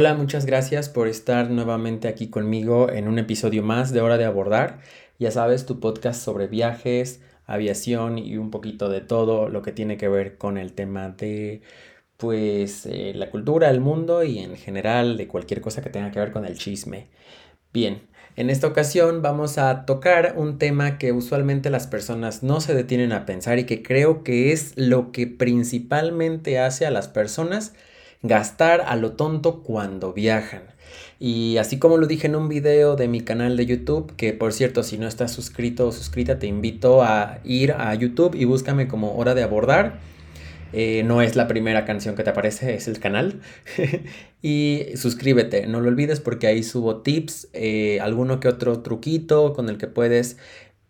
Hola, muchas gracias por estar nuevamente aquí conmigo en un episodio más de Hora de Abordar. Ya sabes, tu podcast sobre viajes, aviación y un poquito de todo lo que tiene que ver con el tema de pues eh, la cultura, el mundo y en general de cualquier cosa que tenga que ver con el chisme. Bien, en esta ocasión vamos a tocar un tema que usualmente las personas no se detienen a pensar y que creo que es lo que principalmente hace a las personas gastar a lo tonto cuando viajan. Y así como lo dije en un video de mi canal de YouTube, que por cierto, si no estás suscrito o suscrita, te invito a ir a YouTube y búscame como Hora de Abordar. Eh, no es la primera canción que te aparece, es el canal. y suscríbete, no lo olvides porque ahí subo tips, eh, alguno que otro truquito con el que puedes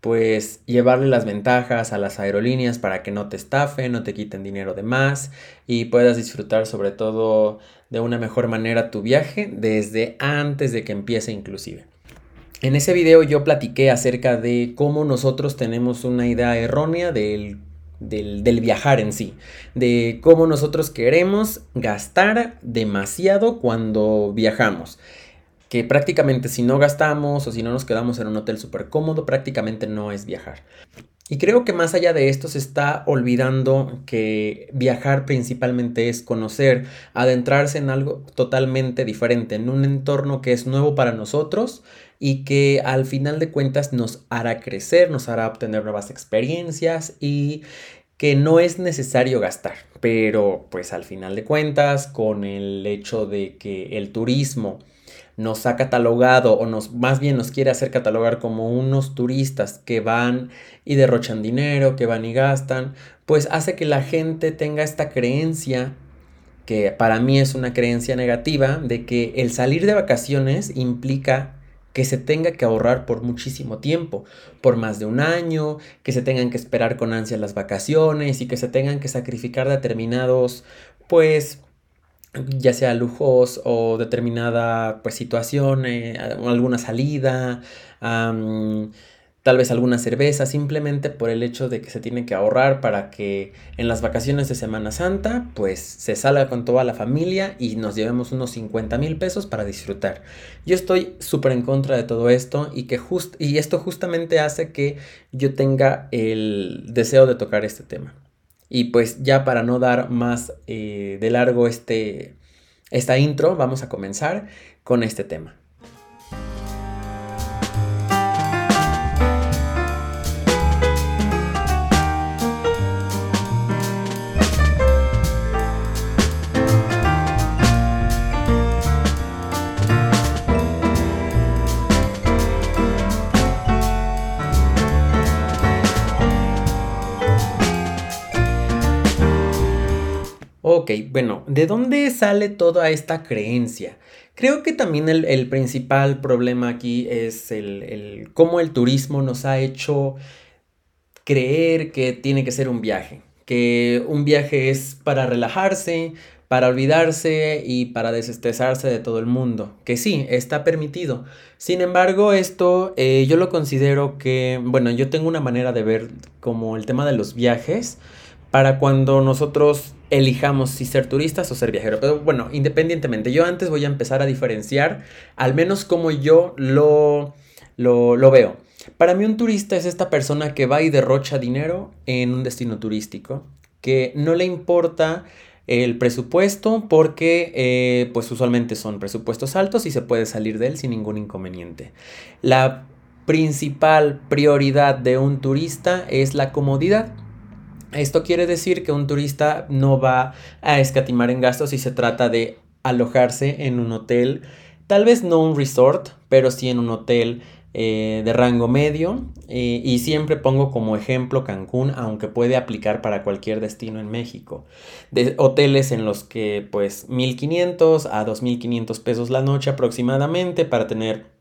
pues llevarle las ventajas a las aerolíneas para que no te estafen, no te quiten dinero de más y puedas disfrutar sobre todo de una mejor manera tu viaje desde antes de que empiece inclusive. En ese video yo platiqué acerca de cómo nosotros tenemos una idea errónea del, del, del viajar en sí, de cómo nosotros queremos gastar demasiado cuando viajamos que prácticamente si no gastamos o si no nos quedamos en un hotel súper cómodo, prácticamente no es viajar. Y creo que más allá de esto se está olvidando que viajar principalmente es conocer, adentrarse en algo totalmente diferente, en un entorno que es nuevo para nosotros y que al final de cuentas nos hará crecer, nos hará obtener nuevas experiencias y que no es necesario gastar, pero pues al final de cuentas con el hecho de que el turismo nos ha catalogado o nos más bien nos quiere hacer catalogar como unos turistas que van y derrochan dinero, que van y gastan, pues hace que la gente tenga esta creencia que para mí es una creencia negativa de que el salir de vacaciones implica que se tenga que ahorrar por muchísimo tiempo, por más de un año, que se tengan que esperar con ansia las vacaciones y que se tengan que sacrificar determinados pues ya sea lujos o determinada pues, situación, eh, alguna salida, tal vez alguna cerveza, simplemente por el hecho de que se tiene que ahorrar para que en las vacaciones de Semana Santa pues se salga con toda la familia y nos llevemos unos 50 mil pesos para disfrutar. Yo estoy súper en contra de todo esto y, que just y esto justamente hace que yo tenga el deseo de tocar este tema. Y pues ya para no dar más eh, de largo este, esta intro, vamos a comenzar con este tema. Bueno, ¿de dónde sale toda esta creencia? Creo que también el, principal problema aquí es el, cómo el turismo nos ha hecho creer que tiene que ser un viaje, que un viaje es para relajarse, para olvidarse y para desestresarse de todo el mundo, que sí, está permitido. Sin embargo, esto eh, yo lo considero que, bueno, yo tengo una manera de ver como el tema de los viajes para cuando nosotros elijamos si ser turistas o ser viajeros. Pero bueno, independientemente, yo antes voy a empezar a diferenciar, al menos como yo lo, lo, lo veo. Para mí un turista es esta persona que va y derrocha dinero en un destino turístico, que no le importa el presupuesto porque eh, pues usualmente son presupuestos altos y se puede salir de él sin ningún inconveniente. La principal prioridad de un turista es la comodidad esto quiere decir que un turista no va a escatimar en gastos si se trata de alojarse en un hotel, tal vez no un resort, pero sí en un hotel eh, de rango medio. Eh, y siempre pongo como ejemplo Cancún, aunque puede aplicar para cualquier destino en México. De hoteles en los que pues 1500 a 2500 pesos la noche aproximadamente para tener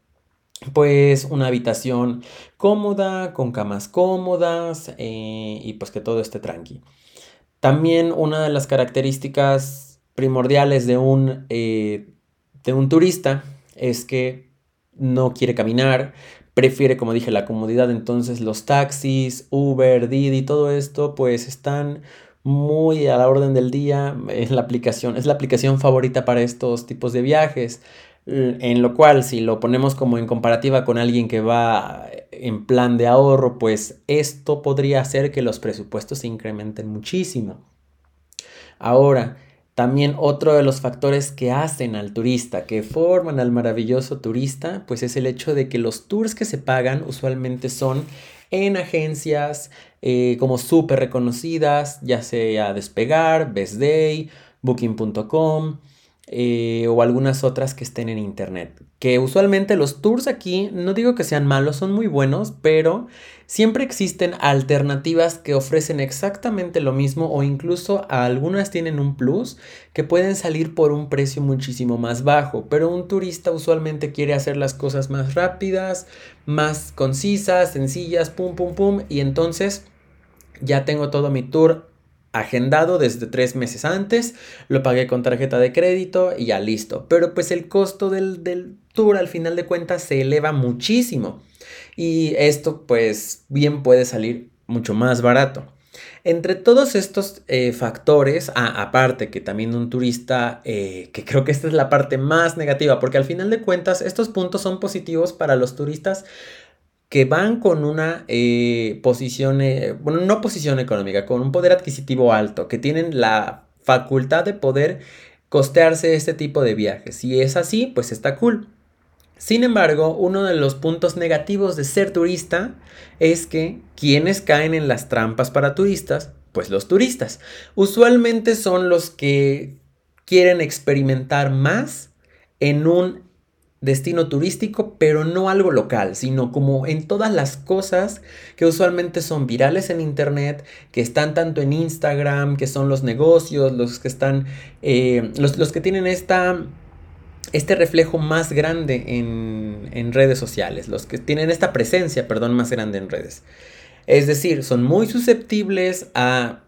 pues una habitación cómoda, con camas cómodas eh, y pues que todo esté tranqui. También una de las características primordiales de un, eh, de un turista es que no quiere caminar, prefiere, como dije, la comodidad. Entonces los taxis, Uber, Didi, todo esto pues están muy a la orden del día, es la aplicación, es la aplicación favorita para estos tipos de viajes, en lo cual si lo ponemos como en comparativa con alguien que va en plan de ahorro, pues esto podría hacer que los presupuestos se incrementen muchísimo. Ahora, también otro de los factores que hacen al turista, que forman al maravilloso turista, pues es el hecho de que los tours que se pagan usualmente son en agencias eh, como súper reconocidas, ya sea Despegar, Best Day, Booking.com, eh, o algunas otras que estén en internet. Que usualmente los tours aquí, no digo que sean malos, son muy buenos, pero siempre existen alternativas que ofrecen exactamente lo mismo o incluso algunas tienen un plus que pueden salir por un precio muchísimo más bajo. Pero un turista usualmente quiere hacer las cosas más rápidas, más concisas, sencillas, pum, pum, pum, y entonces ya tengo todo mi tour agendado desde tres meses antes, lo pagué con tarjeta de crédito y ya listo. Pero pues el costo del, tour al final de cuentas se eleva muchísimo. Y esto pues bien puede salir mucho más barato. Entre todos estos eh, factores, aparte que también un turista, eh, que creo que esta es la parte más negativa, porque al final de cuentas estos puntos son positivos para los turistas que van con una eh, posición, eh, bueno, no posición económica, con un poder adquisitivo alto, que tienen la facultad de poder costearse este tipo de viajes. Si es así, pues está cool. Sin embargo, uno de los puntos negativos de ser turista es que quienes caen en las trampas para turistas, pues los turistas. Usualmente son los que quieren experimentar más en un destino turístico, pero no algo local, sino como en todas las cosas que usualmente son virales en Internet, que están tanto en Instagram, que son los negocios, los que están, eh, los, que tienen esta, este reflejo más grande en, en redes sociales, los que tienen esta presencia, perdón, más grande en redes. Es decir, son muy susceptibles a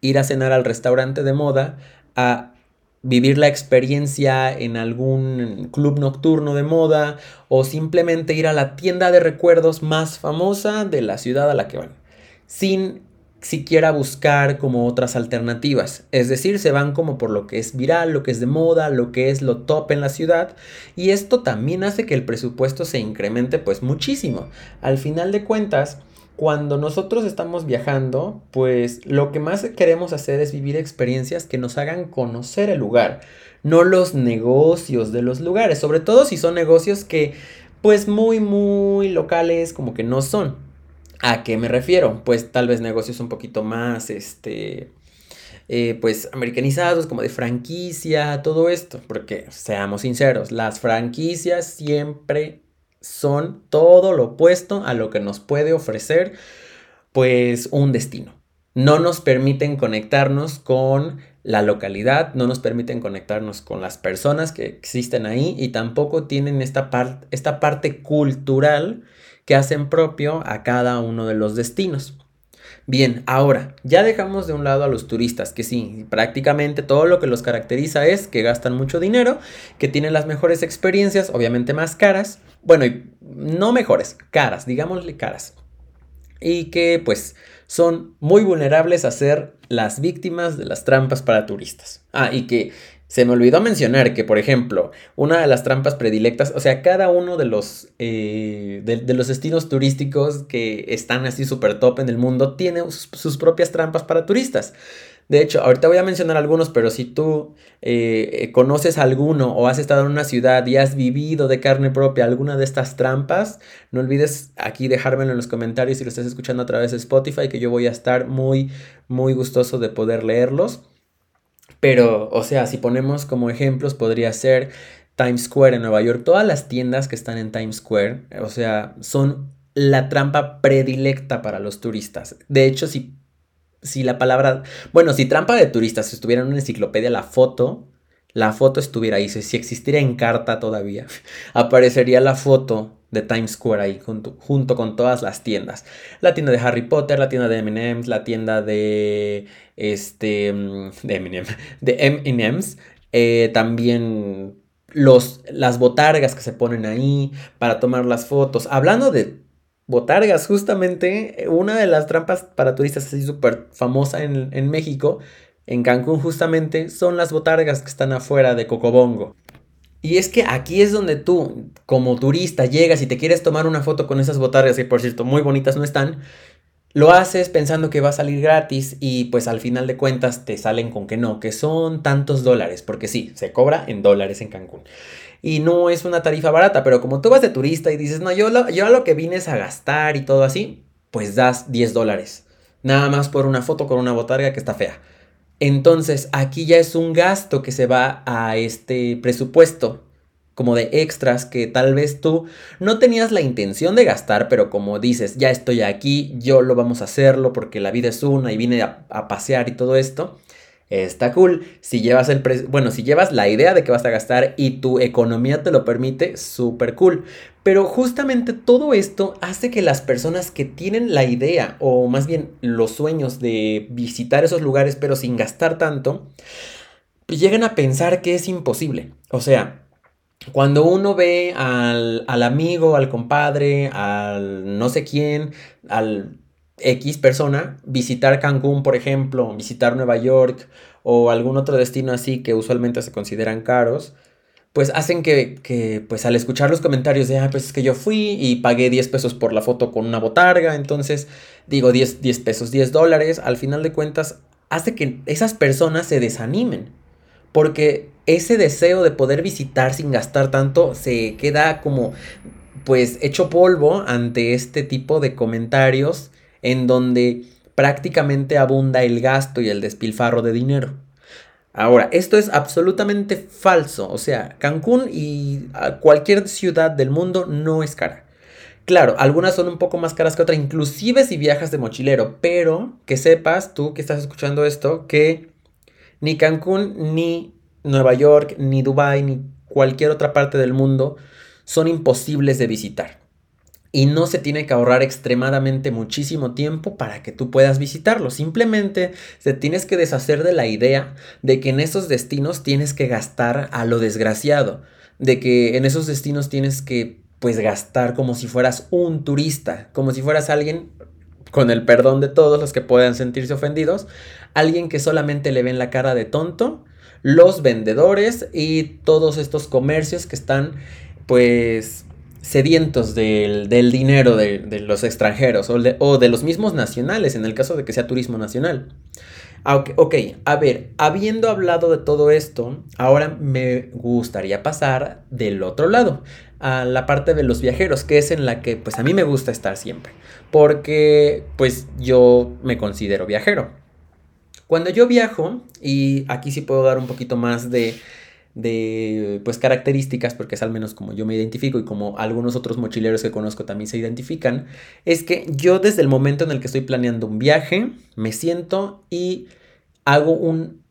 ir a cenar al restaurante de moda, a vivir la experiencia en algún club nocturno de moda o simplemente ir a la tienda de recuerdos más famosa de la ciudad a la que van, sin siquiera buscar como otras alternativas. Es decir, se van como por lo que es viral, lo que es de moda, lo que es lo top en la ciudad y esto también hace que el presupuesto se incremente pues muchísimo. Al final de cuentas, cuando nosotros estamos viajando, pues lo que más queremos hacer es vivir experiencias que nos hagan conocer el lugar, no los negocios de los lugares, sobre todo si son negocios que pues muy muy locales como que no son. ¿A qué me refiero? Pues tal vez negocios un poquito más, este, eh, pues americanizados, como de franquicia, todo esto, porque seamos sinceros, las franquicias siempre son todo lo opuesto a lo que nos puede ofrecer pues un destino. No nos permiten conectarnos con la localidad, no nos permiten conectarnos con las personas que existen ahí y tampoco tienen esta, esta parte cultural que hacen propio a cada uno de los destinos. Bien, ahora, ya dejamos de un lado a los turistas, que sí, prácticamente todo lo que los caracteriza es que gastan mucho dinero, que tienen las mejores experiencias, obviamente más caras, bueno, no mejores, caras, digámosle caras, y que pues son muy vulnerables a ser las víctimas de las trampas para turistas. Ah, y que se me olvidó mencionar que, por ejemplo, una de las trampas predilectas, o sea, cada uno de los, eh, de, los destinos turísticos que están así súper top en el mundo tiene sus, propias trampas para turistas. De hecho, ahorita voy a mencionar algunos, pero si tú eh, conoces alguno o has estado en una ciudad y has vivido de carne propia alguna de estas trampas, no olvides aquí dejármelo en los comentarios si lo estás escuchando a través de Spotify, que yo voy a estar muy, muy gustoso de poder leerlos. Pero, o sea, si ponemos como ejemplos, podría ser Times Square en Nueva York. Todas las tiendas que están en Times Square, o sea, son la trampa predilecta para los turistas. De hecho, si, si la palabra, bueno, si trampa de turistas estuviera en una enciclopedia, la foto, la foto estuviera ahí. Si existiera en carta todavía, aparecería la foto de Times Square ahí junto, con todas las tiendas. La tienda de Harry Potter, la tienda de M&M's, la tienda de este mm, de M&M, de M&M's, eh, también los, las botargas que se ponen ahí para tomar las fotos. Hablando de, botargas, justamente una de las trampas para turistas así súper famosa en, en México, en Cancún justamente, son las botargas que están afuera de Cocobongo. Y es que aquí es donde tú, como turista, llegas y te quieres tomar una foto con esas botargas, que por cierto muy bonitas no están, lo haces pensando que va a salir gratis y pues al final de cuentas te salen con que no, que son tantos dólares, porque sí, se cobra en dólares en Cancún. Y no es una tarifa barata, pero como tú vas de turista y dices, no, yo, lo, yo a lo que vine es a gastar y todo así, pues das 10 dólares. Nada más por una foto con una botarga que está fea. Entonces, aquí ya es un gasto que se va a este presupuesto, como de extras que tal vez tú no tenías la intención de gastar, pero como dices, ya estoy aquí, yo lo vamos a hacerlo porque la vida es una y vine a, a pasear y todo esto está cool. Si llevas el bueno, si llevas la idea de que vas a gastar y tu economía te lo permite, súper cool. Pero justamente todo esto hace que las personas que tienen la idea o más bien los sueños de visitar esos lugares pero sin gastar tanto, pues lleguen a pensar que es imposible. O sea, cuando uno ve al, al amigo, al compadre, al no sé quién, al X persona visitar Cancún, por ejemplo, visitar Nueva York o algún otro destino así que usualmente se consideran caros, pues hacen que, pues al escuchar los comentarios de, ah, pues es que yo fui y pagué 10 pesos por la foto con una botarga, entonces digo 10, 10 pesos, 10 dólares, al final de cuentas hace que esas personas se desanimen, porque ese deseo de poder visitar sin gastar tanto se queda como pues hecho polvo ante este tipo de comentarios en donde prácticamente abunda el gasto y el despilfarro de dinero. Ahora, esto es absolutamente falso, o sea, Cancún y cualquier ciudad del mundo no es cara. Claro, algunas son un poco más caras que otras, inclusive si viajas de mochilero, pero que sepas tú que estás escuchando esto, que ni Cancún, ni Nueva York, ni Dubai, ni cualquier otra parte del mundo son imposibles de visitar y no se tiene que ahorrar extremadamente muchísimo tiempo para que tú puedas visitarlo. Simplemente te tienes que deshacer de la idea de que en esos destinos tienes que gastar a lo desgraciado, de que en esos destinos tienes que pues gastar como si fueras un turista, como si fueras alguien con el perdón de todos los que puedan sentirse ofendidos, alguien que solamente le ven la cara de tonto, los vendedores y todos estos comercios que están pues sedientos del, dinero de, los extranjeros o de, los mismos nacionales, en el caso de que sea turismo nacional. Ah, ok, a ver, habiendo hablado de todo esto, ahora me gustaría pasar del otro lado, a la parte de los viajeros, que es en la que pues a mí me gusta estar siempre, porque pues yo me considero viajero. Cuando yo viajo, y aquí sí puedo dar un poquito más de de pues características, porque es al menos como yo me identifico y como algunos otros mochileros que conozco también se identifican, es que yo desde el momento en el que estoy planeando un viaje, me siento y hago un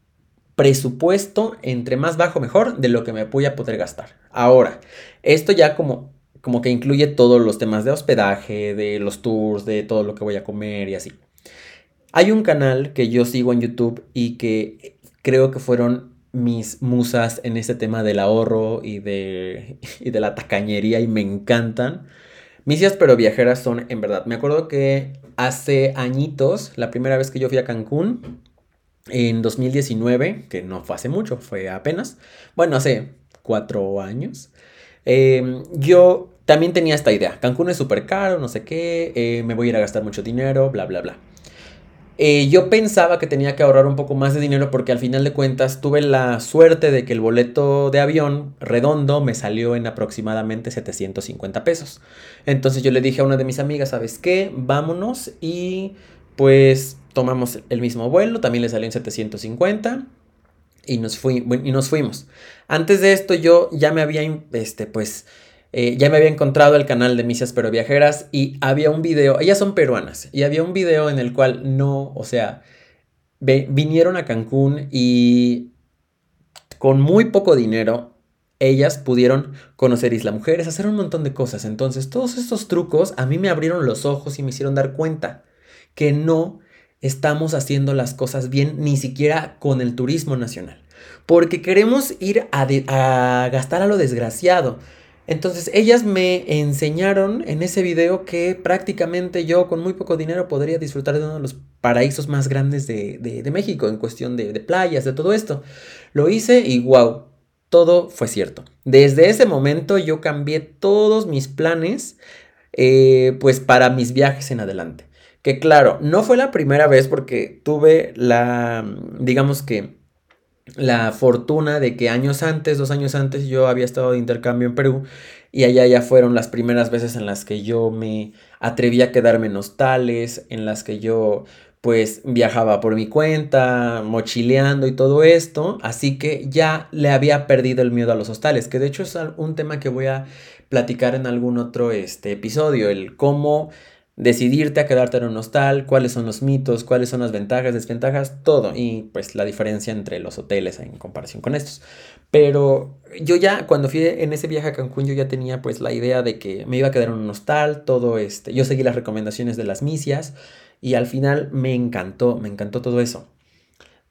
presupuesto entre más bajo mejor de lo que me voy a poder gastar. Ahora, esto ya como como que incluye todos los temas de hospedaje, de los tours, de todo lo que voy a comer y así. Hay un canal que yo sigo en YouTube y que creo que fueron mis musas en este tema del ahorro y de, y de la tacañería y me encantan. Misias pero viajeras son en verdad. Me acuerdo que hace añitos, la primera vez que yo fui a Cancún, en 2019, que no fue hace mucho, fue apenas, bueno, hace cuatro años, em, yo también tenía esta idea. Cancún es súper caro, no sé qué, eh, me voy a ir a gastar mucho dinero, bla, bla, bla. Eh, yo pensaba que tenía que ahorrar un poco más de dinero porque al final de cuentas tuve la suerte de que el boleto de avión redondo me salió en aproximadamente 750 pesos. Entonces yo le dije a una de mis amigas, ¿sabes qué? Vámonos y pues tomamos el mismo vuelo, también le salió en 750 y nos, y nos fuimos. Antes de esto yo ya me había, este, pues eh, ya me había encontrado el canal de Misias Pero Viajeras y había un video, ellas son peruanas, y había un video en el cual no, o sea, vinieron a Cancún y con muy poco dinero ellas pudieron conocer Isla Mujeres, hacer un montón de cosas. Entonces, todos estos trucos a mí me abrieron los ojos y me hicieron dar cuenta que no estamos haciendo las cosas bien ni siquiera con el turismo nacional. Porque queremos ir a gastar a lo desgraciado. Entonces ellas me enseñaron en ese video que prácticamente yo con muy poco dinero podría disfrutar de uno de los paraísos más grandes de, México en cuestión de, playas, de todo esto. Lo hice y wow, todo fue cierto. Desde ese momento yo cambié todos mis planes eh, pues para mis viajes en adelante. Que claro, no fue la primera vez porque tuve la, digamos que la fortuna de que años antes, dos años antes, yo había estado de intercambio en Perú y allá ya fueron las primeras veces en las que yo me atreví a quedarme en hostales, en las que yo pues viajaba por mi cuenta, mochileando y todo esto, así que ya le había perdido el miedo a los hostales, que de hecho es un tema que voy a platicar en algún otro este, episodio, el cómo decidirte a quedarte en un hostal, cuáles son los mitos, cuáles son las ventajas, desventajas, todo. Y pues la diferencia entre los hoteles en comparación con estos. Pero yo ya cuando fui en ese viaje a Cancún yo ya tenía pues la idea de que me iba a quedar en un hostal, todo este. Yo seguí las recomendaciones de las misias y al final me encantó, me encantó todo eso.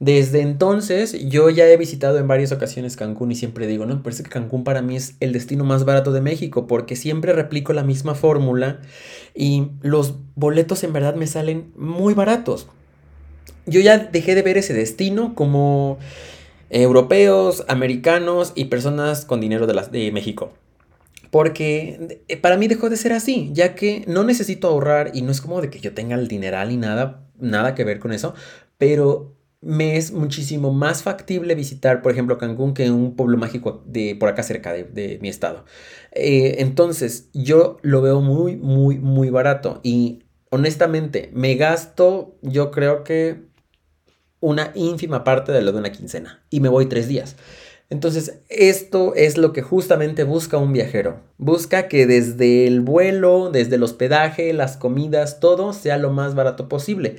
Desde entonces yo ya he visitado en varias ocasiones Cancún y siempre digo, no, parece que Cancún para mí es el destino más barato de México porque siempre replico la misma fórmula y los boletos en verdad me salen muy baratos. Yo ya dejé de ver ese destino como europeos, americanos y personas con dinero de, de México. Porque para mí dejó de ser así, ya que no necesito ahorrar y no es como de que yo tenga el dineral y nada, nada que ver con eso, pero me es muchísimo más factible visitar, por ejemplo, Cancún que un pueblo mágico de por acá cerca de, mi estado. Eh, entonces, yo lo veo muy, muy, muy barato y honestamente me gasto, yo creo que una ínfima parte de lo de una quincena y me voy tres días. Entonces, esto es lo que justamente busca un viajero. Busca que desde el vuelo, desde el hospedaje, las comidas, todo sea lo más barato posible.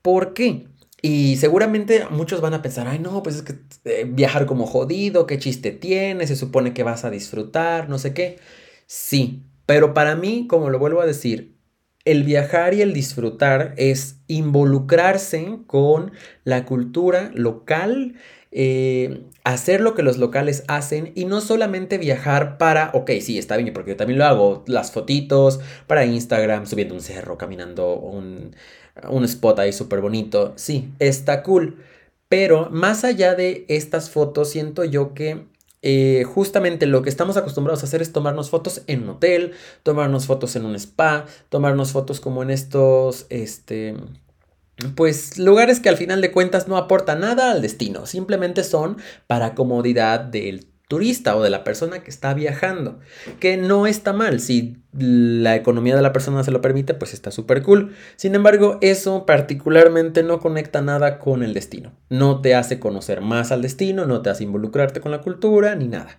¿Por qué? Y seguramente muchos van a pensar, ay no, pues es que eh, viajar como jodido, qué chiste tiene, se supone que vas a disfrutar, no sé qué. Sí, pero para mí, como lo vuelvo a decir, el viajar y el disfrutar es involucrarse con la cultura local, eh, hacer lo que los locales hacen y no solamente viajar para, ok, sí, está bien, porque yo también lo hago, las fotitos para Instagram, subiendo un cerro, caminando un, un spot ahí súper bonito. Sí, está cool. Pero más allá de estas fotos, siento yo que eh, justamente lo que estamos acostumbrados a hacer es tomarnos fotos en un hotel, tomarnos fotos en un spa, tomarnos fotos como en estos, este, pues lugares que al final de cuentas no aportan nada al destino, simplemente son para comodidad del turista o de la persona que está viajando, que no está mal, si la economía de la persona se lo permite, pues está súper cool. Sin embargo, eso particularmente no conecta nada con el destino, no te hace conocer más al destino, no te hace involucrarte con la cultura ni nada.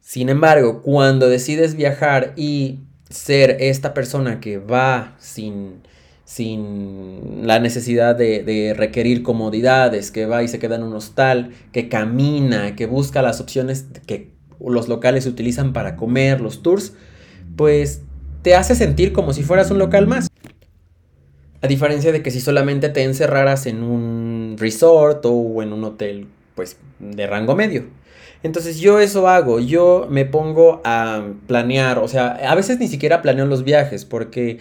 Sin embargo, cuando decides viajar y ser esta persona que va sin sin la necesidad de, requerir comodidades, que va y se queda en un hostal, que camina, que busca las opciones que los locales utilizan para comer, los tours, pues te hace sentir como si fueras un local más. A diferencia de que si solamente te encerraras en un resort o en un hotel, pues de rango medio. Entonces yo eso hago, yo me pongo a planear, o sea, a veces ni siquiera planeo los viajes porque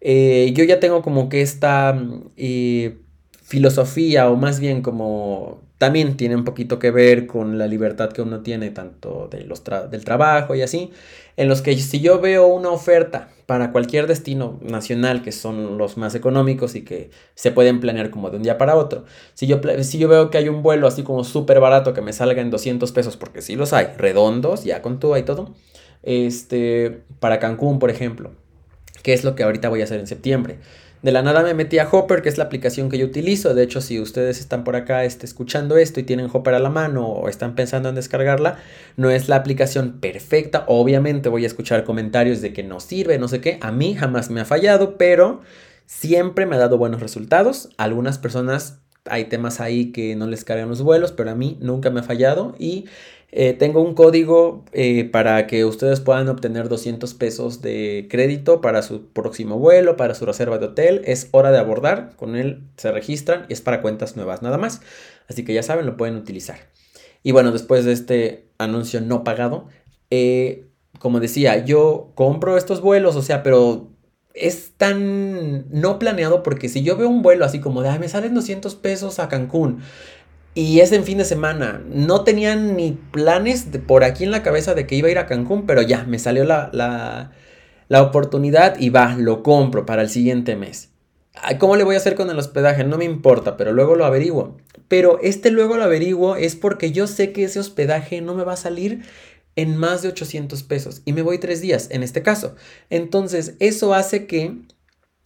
eh, yo ya tengo como que esta mm, eh, filosofía, o más bien como también tiene un poquito que ver con la libertad que uno tiene, tanto de los del trabajo y así, en los que si yo veo una oferta para cualquier destino nacional, que son los más económicos y que se pueden planear como de un día para otro, si yo, si yo veo que hay un vuelo así como súper barato que me salga en 200 pesos, porque sí los hay, redondos, ya con todo y todo, este, para Cancún, por ejemplo, que es lo que ahorita voy a hacer en septiembre. De la nada me metí a Hopper, que es la aplicación que yo utilizo. De hecho, si ustedes están por acá este, escuchando esto y tienen Hopper a la mano o están pensando en descargarla, no es la aplicación perfecta. Obviamente voy a escuchar comentarios de que no sirve, no sé qué. A mí jamás me ha fallado, pero siempre me ha dado buenos resultados. Algunas personas hay temas ahí que no les cargan los vuelos, pero a mí nunca me ha fallado y eh, tengo un código eh, para que ustedes puedan obtener 200 pesos de crédito para su próximo vuelo, para su reserva de hotel. Es hora de abordar, con él se registran y es para cuentas nuevas nada más. Así que ya saben, lo pueden utilizar. Y bueno, después de este anuncio no pagado, eh, como decía, yo compro estos vuelos, o sea, pero es tan no planeado porque si yo veo un vuelo así como de, Ay, me salen 200 pesos a Cancún y es en fin de semana, no tenía ni planes de por aquí en la cabeza de que iba a ir a Cancún, pero ya, me salió la, la, la oportunidad y va, lo compro para el siguiente mes. ¿Cómo le voy a hacer con el hospedaje? No me importa, pero luego lo averiguo. Pero este luego lo averiguo es porque yo sé que ese hospedaje no me va a salir en más de 800 pesos y me voy tres días en este caso. Entonces, eso hace que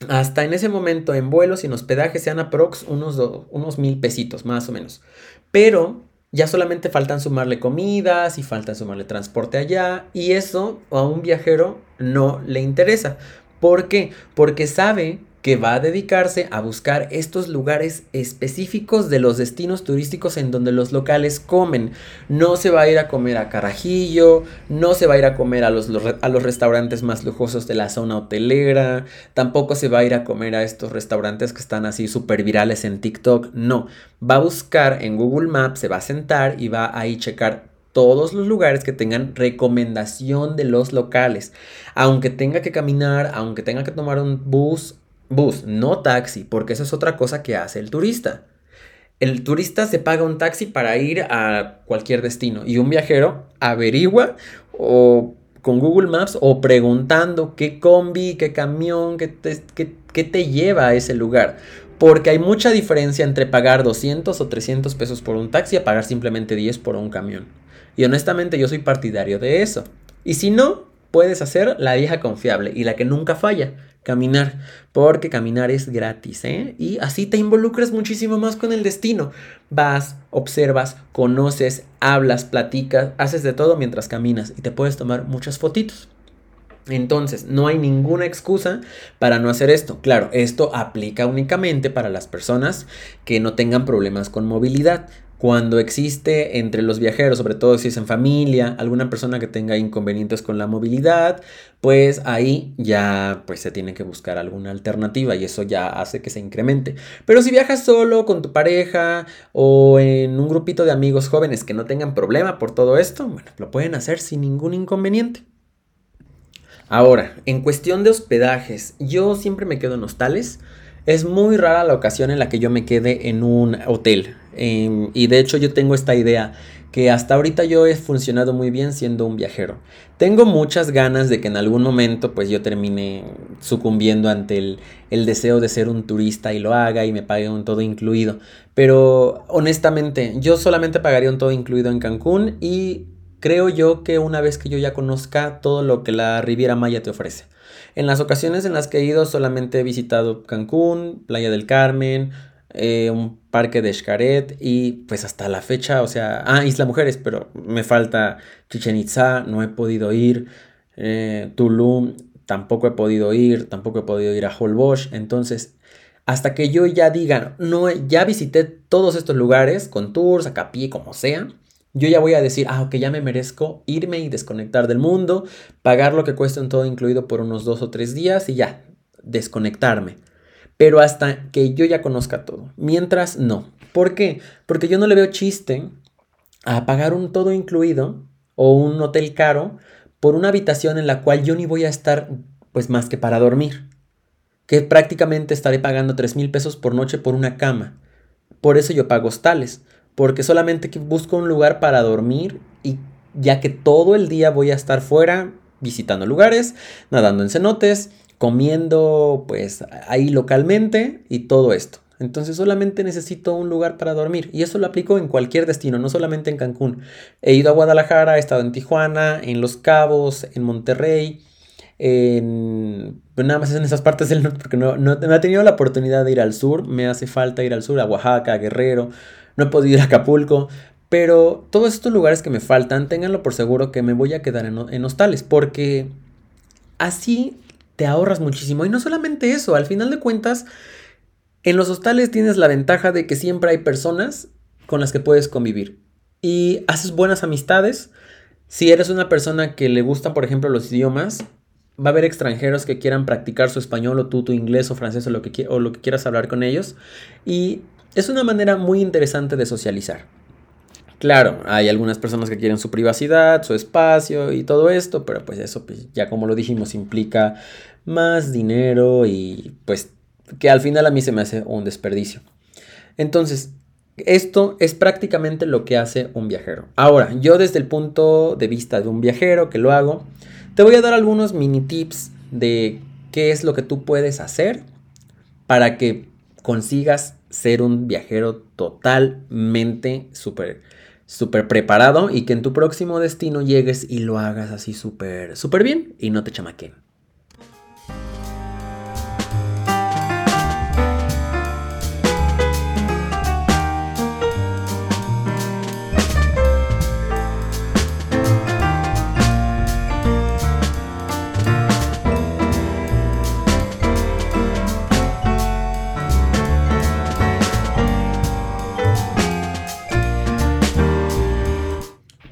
hasta en ese momento en vuelos y en hospedaje sean aprox unos, unos mil pesitos más o menos. Pero ya solamente faltan sumarle comidas y falta sumarle transporte allá y eso a un viajero no le interesa. ¿Por qué? Porque sabe que va a dedicarse a buscar estos lugares específicos de los destinos turísticos en donde los locales comen. No se va a ir a comer a Carajillo, no se va a ir a comer a los, a los restaurantes más lujosos de la zona hotelera, tampoco se va a ir a comer a estos restaurantes que están así súper virales en TikTok, no. Va a buscar en Google Maps, se va a sentar y va a ahí checar todos los lugares que tengan recomendación de los locales. Aunque tenga que caminar, aunque tenga que tomar un bus bus, no taxi, porque eso es otra cosa que hace el turista. El turista se paga un taxi para ir a cualquier destino y un viajero averigua o con Google Maps o preguntando qué combi, qué camión, qué te, qué te lleva a ese lugar. Porque hay mucha diferencia entre pagar 200 o 300 pesos por un taxi a pagar simplemente 10 por un camión. Y honestamente yo soy partidario de eso. Y si no, puedes hacer la vieja confiable y la que nunca falla, caminar, porque caminar es gratis, ¿eh? Y así te involucras muchísimo más con el destino. Vas, observas, conoces, hablas, platicas, haces de todo mientras caminas y te puedes tomar muchas fotitos. Entonces, no hay ninguna excusa para no hacer esto. Claro, esto aplica únicamente para las personas que no tengan problemas con movilidad cuando existe entre los viajeros, sobre todo si es en familia, alguna persona que tenga inconvenientes con la movilidad, pues ahí ya pues se tiene que buscar alguna alternativa y eso ya hace que se incremente. Pero si viajas solo con tu pareja o en un grupito de amigos jóvenes que no tengan problema por todo esto, bueno, lo pueden hacer sin ningún inconveniente. Ahora, en cuestión de hospedajes, yo siempre me quedo en hostales. Es muy rara la ocasión en la que yo me quede en un hotel. Em, y de hecho yo tengo esta idea que hasta ahorita yo he funcionado muy bien siendo un viajero. Tengo muchas ganas de que en algún momento pues yo termine sucumbiendo ante el, el deseo de ser un turista y lo haga y me pague un todo incluido. Pero honestamente yo solamente pagaría un todo incluido en Cancún y creo yo que una vez que yo ya conozca todo lo que la Riviera Maya te ofrece. En las ocasiones en las que he ido solamente he visitado Cancún, Playa del Carmen, eh, un parque de Xcaret y pues hasta la fecha, o sea, ah, Isla Mujeres, pero me falta Chichen Itza, no he podido ir, eh, Tulum, tampoco he podido ir, tampoco he podido ir a Holbox, entonces hasta que yo ya diga, no, ya visité todos estos lugares con tours, a pie, como sea, yo ya voy a decir, ah, ok, ya me merezco irme y desconectar del mundo, pagar lo que cuesta en todo incluido por unos dos o tres días y ya, desconectarme pero hasta que yo ya conozca todo. Mientras no. ¿Por qué? Porque yo no le veo chiste a pagar un todo incluido o un hotel caro por una habitación en la cual yo ni voy a estar pues más que para dormir. Que prácticamente estaré pagando 3 mil pesos por noche por una cama. Por eso yo pago hostales. Porque solamente busco un lugar para dormir y ya que todo el día voy a estar fuera visitando lugares, nadando en cenotes, comiendo pues ahí localmente y todo esto. Entonces solamente necesito un lugar para dormir y eso lo aplico en cualquier destino, no solamente en Cancún. He ido a Guadalajara, he estado en Tijuana, en Los Cabos, en Monterrey, en... Pues nada más en esas partes del norte porque no, no, he tenido la oportunidad de ir al sur, me hace falta ir al sur, a Oaxaca, a Guerrero, no he podido ir a Acapulco, pero todos estos lugares que me faltan, ténganlo por seguro que me voy a quedar en, en hostales porque así te ahorras muchísimo. Y no solamente eso, al final de cuentas, en los hostales tienes la ventaja de que siempre hay personas con las que puedes convivir. Y haces buenas amistades. Si eres una persona que le gustan, por ejemplo, los idiomas, va a haber extranjeros que quieran practicar su español o tú tu inglés o francés o lo que, o lo que quieras hablar con ellos. Y es una manera muy interesante de socializar. Claro, hay algunas personas que quieren su privacidad, su espacio y todo esto, pero pues eso, pues, ya como lo dijimos, implica más dinero y pues que al final a mí se me hace un desperdicio. Entonces, esto es prácticamente lo que hace un viajero. Ahora, yo desde el punto de vista de un viajero que lo hago, te voy a dar algunos mini tips de qué es lo que tú puedes hacer para que consigas ser un viajero totalmente súper súper preparado y que en tu próximo destino llegues y lo hagas así súper súper bien y no te chamaquen.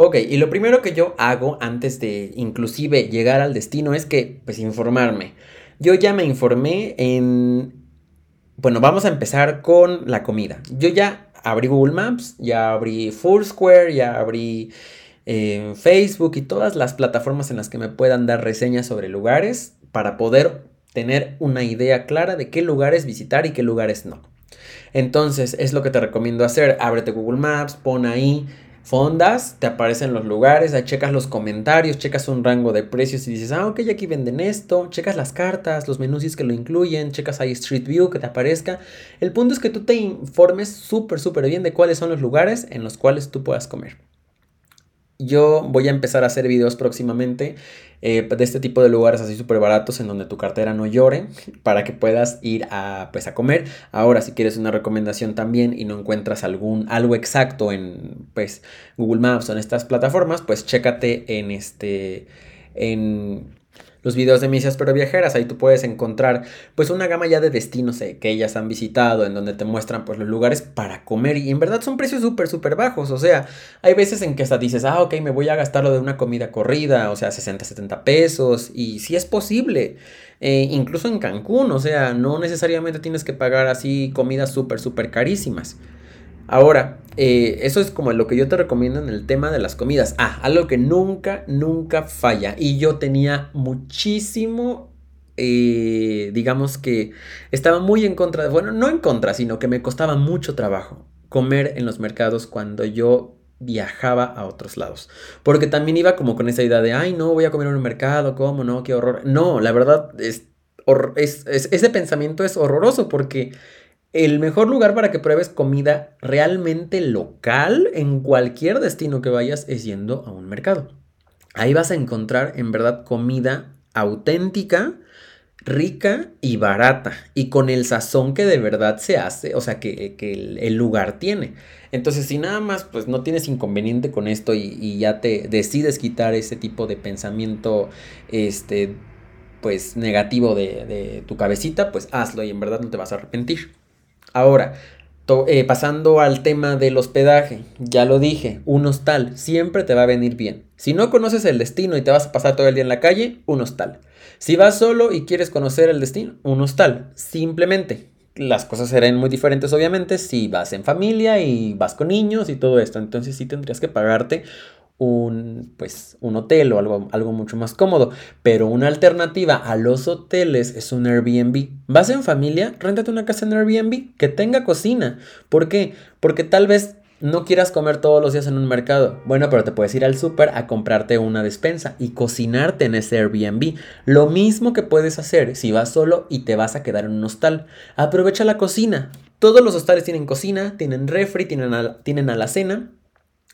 Ok, y lo primero que yo hago antes de inclusive llegar al destino es que, pues, informarme. Yo ya me informé en... Bueno, vamos a empezar con la comida. Yo ya abrí Google Maps, ya abrí Foursquare, ya abrí eh, Facebook y todas las plataformas en las que me puedan dar reseñas sobre lugares para poder tener una idea clara de qué lugares visitar y qué lugares no. Entonces, es lo que te recomiendo hacer. Ábrete Google Maps, pon ahí fondas, te aparecen los lugares, ahí checas los comentarios, checas un rango de precios y dices, ah, ok, aquí venden esto, checas las cartas, los menús que lo incluyen, checas ahí Street View que te aparezca. El punto es que tú te informes súper, súper bien de cuáles son los lugares en los cuales tú puedas comer. Yo voy a empezar a hacer videos próximamente eh, de este tipo de lugares así súper baratos en donde tu cartera no llore para que puedas ir a, pues, a comer. Ahora, si quieres una recomendación también y no encuentras algún, algo exacto en pues, Google Maps o en estas plataformas, pues chécate en este... En, los videos de misas pero viajeras. Ahí tú puedes encontrar pues una gama ya de destinos eh, que ellas han visitado, en donde te muestran pues los lugares para comer y en verdad son precios súper, súper bajos. O sea, hay veces en que hasta dices, ah, ok, me voy a gastar lo de una comida corrida, o sea, 60, 70 pesos y si es posible. Eh, incluso en Cancún, o sea, no necesariamente tienes que pagar así comidas súper, súper carísimas. Ahora, eh, eso es como lo que yo te recomiendo en el tema de las comidas. Ah, algo que nunca, nunca falla. Y yo tenía muchísimo, eh, digamos que estaba muy en contra, de, bueno, no en contra, sino que me costaba mucho trabajo comer en los mercados cuando yo viajaba a otros lados. Porque también iba como con esa idea de, ay, no, voy a comer en un mercado, ¿cómo? No, qué horror. No, la verdad, es, ese pensamiento es horroroso porque el mejor lugar para que pruebes comida realmente local en cualquier destino que vayas es yendo a un mercado. Ahí vas a encontrar en verdad comida auténtica, rica y barata y con el sazón que de verdad se hace, o sea, que, el, lugar tiene. Entonces, si nada más, pues no tienes inconveniente con esto y, ya te decides quitar ese tipo de pensamiento, este, pues negativo de, de tu cabecita, pues hazlo y en verdad no te vas a arrepentir. Ahora, eh, pasando al tema del hospedaje, ya lo dije, un hostal siempre te va a venir bien. Si no conoces el destino y te vas a pasar todo el día en la calle, un hostal. Si vas solo y quieres conocer el destino, un hostal. Simplemente. Las cosas serán muy diferentes, obviamente, si vas en familia y vas con niños y todo esto. Entonces sí tendrías que pagarte un, pues, un hotel o algo, algo mucho más cómodo. Pero una alternativa a los hoteles es un Airbnb. ¿Vas en familia? Réntate una casa en Airbnb que tenga cocina. ¿Por qué? Porque tal vez no quieras comer todos los días en un mercado. Bueno, pero te puedes ir al súper a comprarte una despensa y cocinarte en ese Airbnb. Lo mismo que puedes hacer si vas solo y te vas a quedar en un hostal. Aprovecha la cocina. Todos los hostales tienen cocina, tienen refri, tienen, tienen alacena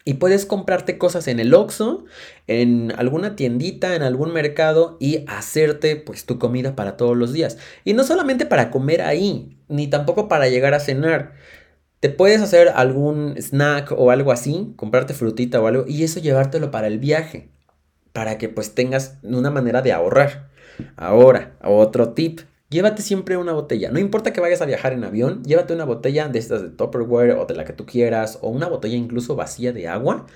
y puedes comprarte cosas en el Oxxo, en alguna tiendita, en algún mercado y hacerte pues tu comida para todos los días. Y no solamente para comer ahí, ni tampoco para llegar a cenar. Te puedes hacer algún snack o algo así, comprarte frutita o algo y eso llevártelo para el viaje, para que pues tengas una manera de ahorrar. Ahora, otro tip, llévate siempre una botella. No importa que vayas a viajar en avión, llévate una botella de estas de Tupperware o de la que tú quieras, o una botella incluso vacía de agua,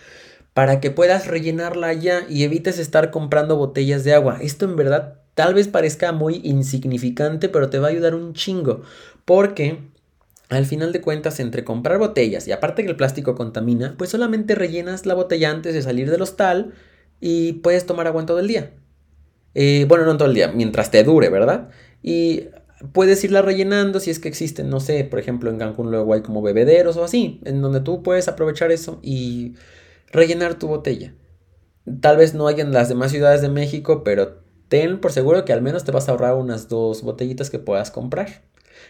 para que puedas rellenarla ya y evites estar comprando botellas de agua. Esto en verdad tal vez parezca muy insignificante, pero te va a ayudar un chingo, porque al final de cuentas, entre comprar botellas y aparte que el plástico contamina, pues solamente rellenas la botella antes de salir del hostal y puedes tomar agua en todo el día. Eh, bueno, no en todo el día, mientras te dure, ¿verdad? Y puedes irla rellenando si es que existen, no sé, por ejemplo en Cancún luego hay como bebederos o así, en donde tú puedes aprovechar eso y rellenar tu botella. Tal vez no hay en las demás ciudades de México, pero ten por seguro que al menos te vas a ahorrar unas dos botellitas que puedas comprar.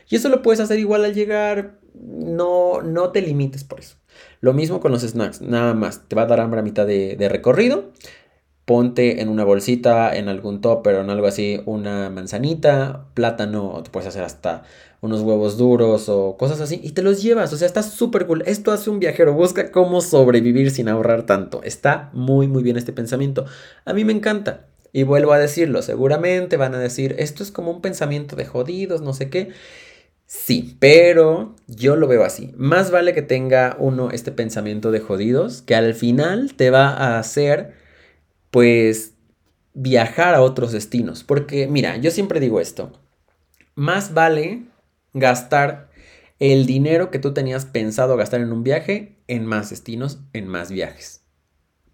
Y eso lo puedes hacer igual al llegar, no, no te limites por eso. Lo mismo con los snacks, nada más, te va a dar hambre a mitad de, de recorrido, ponte en una bolsita, en algún topper o en algo así, una manzanita, plátano, o te puedes hacer hasta unos huevos duros o cosas así, y te los llevas. O sea, está súper cool. Esto hace un viajero, busca cómo sobrevivir sin ahorrar tanto. Está muy, muy bien este pensamiento. A mí me encanta. Y vuelvo a decirlo, seguramente van a decir, esto es como un pensamiento de jodidos, no sé qué. Sí, pero yo lo veo así. Más vale que tenga uno este pensamiento de jodidos, que al final te va a hacer pues viajar a otros destinos. Porque mira, yo siempre digo esto, más vale gastar el dinero que tú tenías pensado gastar en un viaje en más destinos, en más viajes.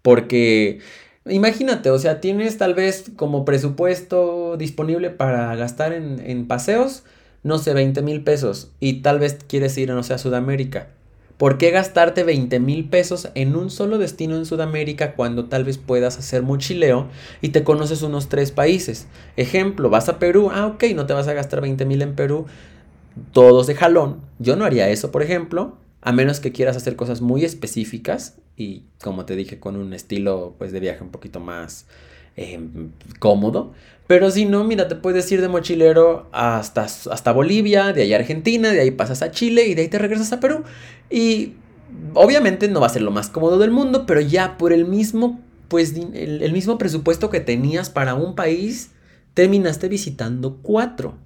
Porque imagínate, o sea, tienes tal vez como presupuesto disponible para gastar en, paseos, no sé, 20 mil pesos y tal vez quieres ir, no sé, a Sudamérica. ¿Por qué gastarte 20 mil pesos en un solo destino en Sudamérica cuando tal vez puedas hacer mochileo y te conoces unos tres países? Ejemplo, vas a Perú, ah, ok, no te vas a gastar 20 mil en Perú, todos de jalón. Yo no haría eso, por ejemplo, a menos que quieras hacer cosas muy específicas y, como te dije, con un estilo pues, de viaje un poquito más Em, cómodo. Pero si no, mira, te puedes ir de mochilero hasta, hasta Bolivia, de ahí a Argentina, de ahí pasas a Chile y de ahí te regresas a Perú. Y obviamente no va a ser lo más cómodo del mundo, pero ya por el mismo, pues, el, mismo presupuesto que tenías para un país, terminaste visitando cuatro.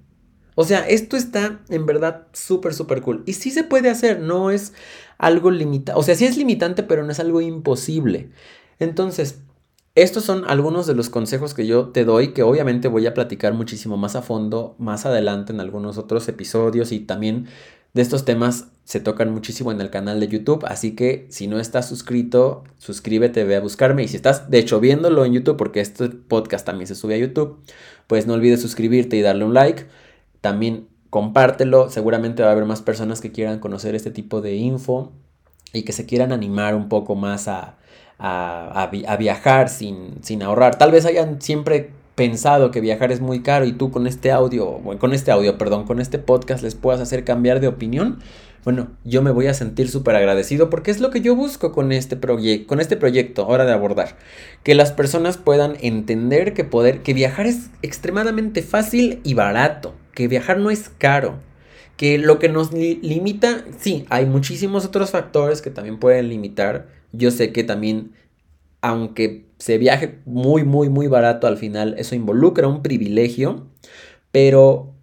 O sea, esto está en verdad súper, súper cool. Y sí se puede hacer, no es algo limitado. O sea, sí es limitante, pero no es algo imposible. Entonces, estos son algunos de los consejos que yo te doy, que obviamente voy a platicar muchísimo más a fondo más adelante en algunos otros episodios y también de estos temas se tocan muchísimo en el canal de YouTube, así que si no estás suscrito, suscríbete, ve a buscarme. Y si estás de hecho viéndolo en YouTube, porque este podcast también se sube a YouTube, pues no olvides suscribirte y darle un like, también compártelo, seguramente va a haber más personas que quieran conocer este tipo de info y que se quieran animar un poco más a, a, viajar sin, sin ahorrar. Tal vez hayan siempre pensado que viajar es muy caro y tú con este audio, con este audio, perdón, con este podcast les puedas hacer cambiar de opinión, bueno, yo me voy a sentir súper agradecido porque es lo que yo busco con este, con este proyecto, hora de abordar. Que las personas puedan entender que poder, que viajar es extremadamente fácil y barato, que viajar no es caro. Que lo que nos limita, sí, hay muchísimos otros factores que también pueden limitar, yo sé que también, aunque se viaje muy, muy, muy barato al final, eso involucra un privilegio, pero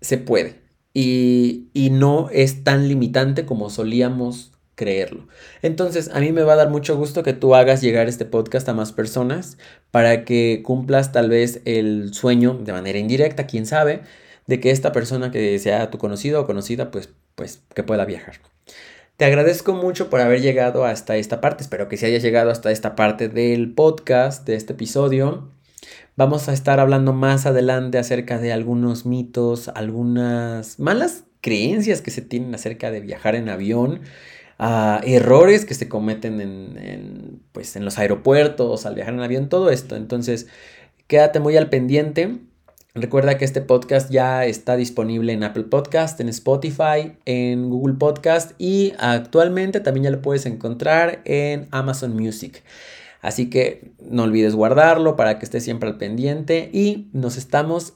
se puede. Y, y no es tan limitante como solíamos creerlo. Entonces, a mí me va a dar mucho gusto que tú hagas llegar este podcast a más personas para que cumplas tal vez el sueño de manera indirecta, quién sabe, de que esta persona que sea tu conocido o conocida, pues, pues que pueda viajar. Te agradezco mucho por haber llegado hasta esta parte. Espero que se haya llegado hasta esta parte del podcast, de este episodio. Vamos a estar hablando más adelante acerca de algunos mitos, algunas malas creencias que se tienen acerca de viajar en avión, errores que se cometen en, pues, en los aeropuertos al viajar en avión, todo esto. Entonces, quédate muy al pendiente. Recuerda que este podcast ya está disponible en Apple Podcast, en Spotify, en Google Podcast y actualmente también ya lo puedes encontrar en Amazon Music. Así que no olvides guardarlo para que estés siempre al pendiente y nos estamos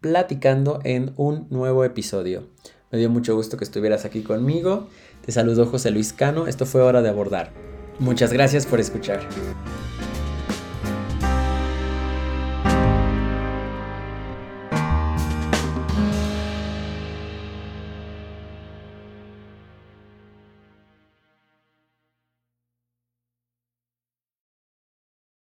platicando en un nuevo episodio. Me dio mucho gusto que estuvieras aquí conmigo. Te saludo José Luis Cano. Esto fue Hora de Abordar. Muchas gracias por escuchar.